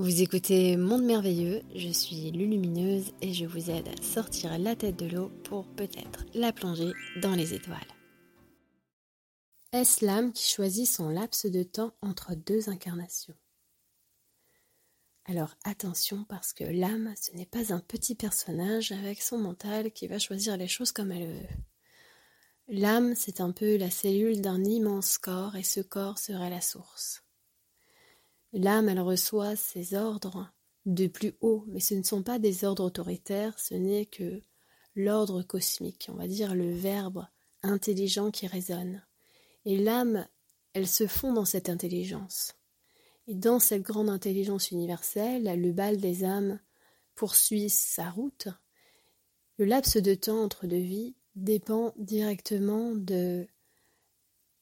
Vous écoutez Monde Merveilleux, je suis Lulumineuse et je vous aide à sortir la tête de l'eau pour peut-être la plonger dans les étoiles. Est-ce l'âme qui choisit son laps de temps entre deux incarnations? Alors attention parce que l'âme, ce n'est pas un petit personnage avec son mental qui va choisir les choses comme elle veut. L'âme, c'est un peu la cellule d'un immense corps et ce corps serait la source. L'âme, elle reçoit ses ordres de plus haut, mais ce ne sont pas des ordres autoritaires, ce n'est que l'ordre cosmique, on va dire le verbe intelligent qui résonne. Et l'âme, elle se fond dans cette intelligence. Et dans cette grande intelligence universelle, le bal des âmes poursuit sa route. Le laps de temps entre deux vies dépend directement de,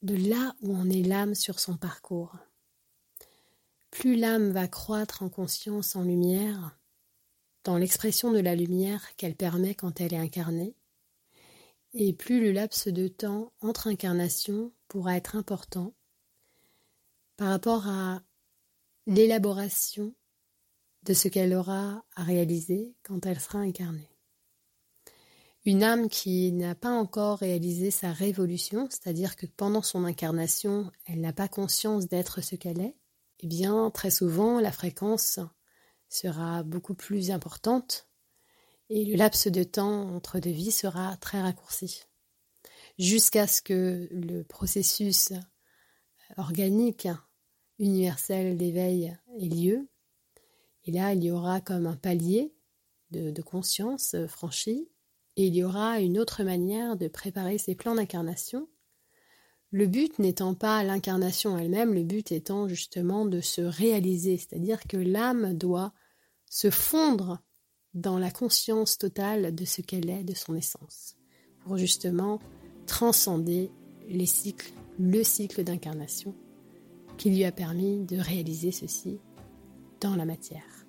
de là où en est l'âme sur son parcours. Plus l'âme va croître en conscience, en lumière, dans l'expression de la lumière qu'elle permet quand elle est incarnée, et plus le laps de temps entre incarnations pourra être important par rapport à l'élaboration de ce qu'elle aura à réaliser quand elle sera incarnée. Une âme qui n'a pas encore réalisé sa révolution, c'est-à-dire que pendant son incarnation, elle n'a pas conscience d'être ce qu'elle est, eh bien, très souvent, la fréquence sera beaucoup plus importante et le laps de temps entre deux vies sera très raccourci. Jusqu'à ce que le processus organique universel d'éveil ait lieu. Et là, il y aura comme un palier de, conscience franchi et il y aura une autre manière de préparer ses plans d'incarnation le but n'étant pas l'incarnation elle-même, le but étant justement de se réaliser, c'est-à-dire que l'âme doit se fondre dans la conscience totale de ce qu'elle est, de son essence, pour justement transcender les cycles, le cycle d'incarnation qui lui a permis de réaliser ceci dans la matière.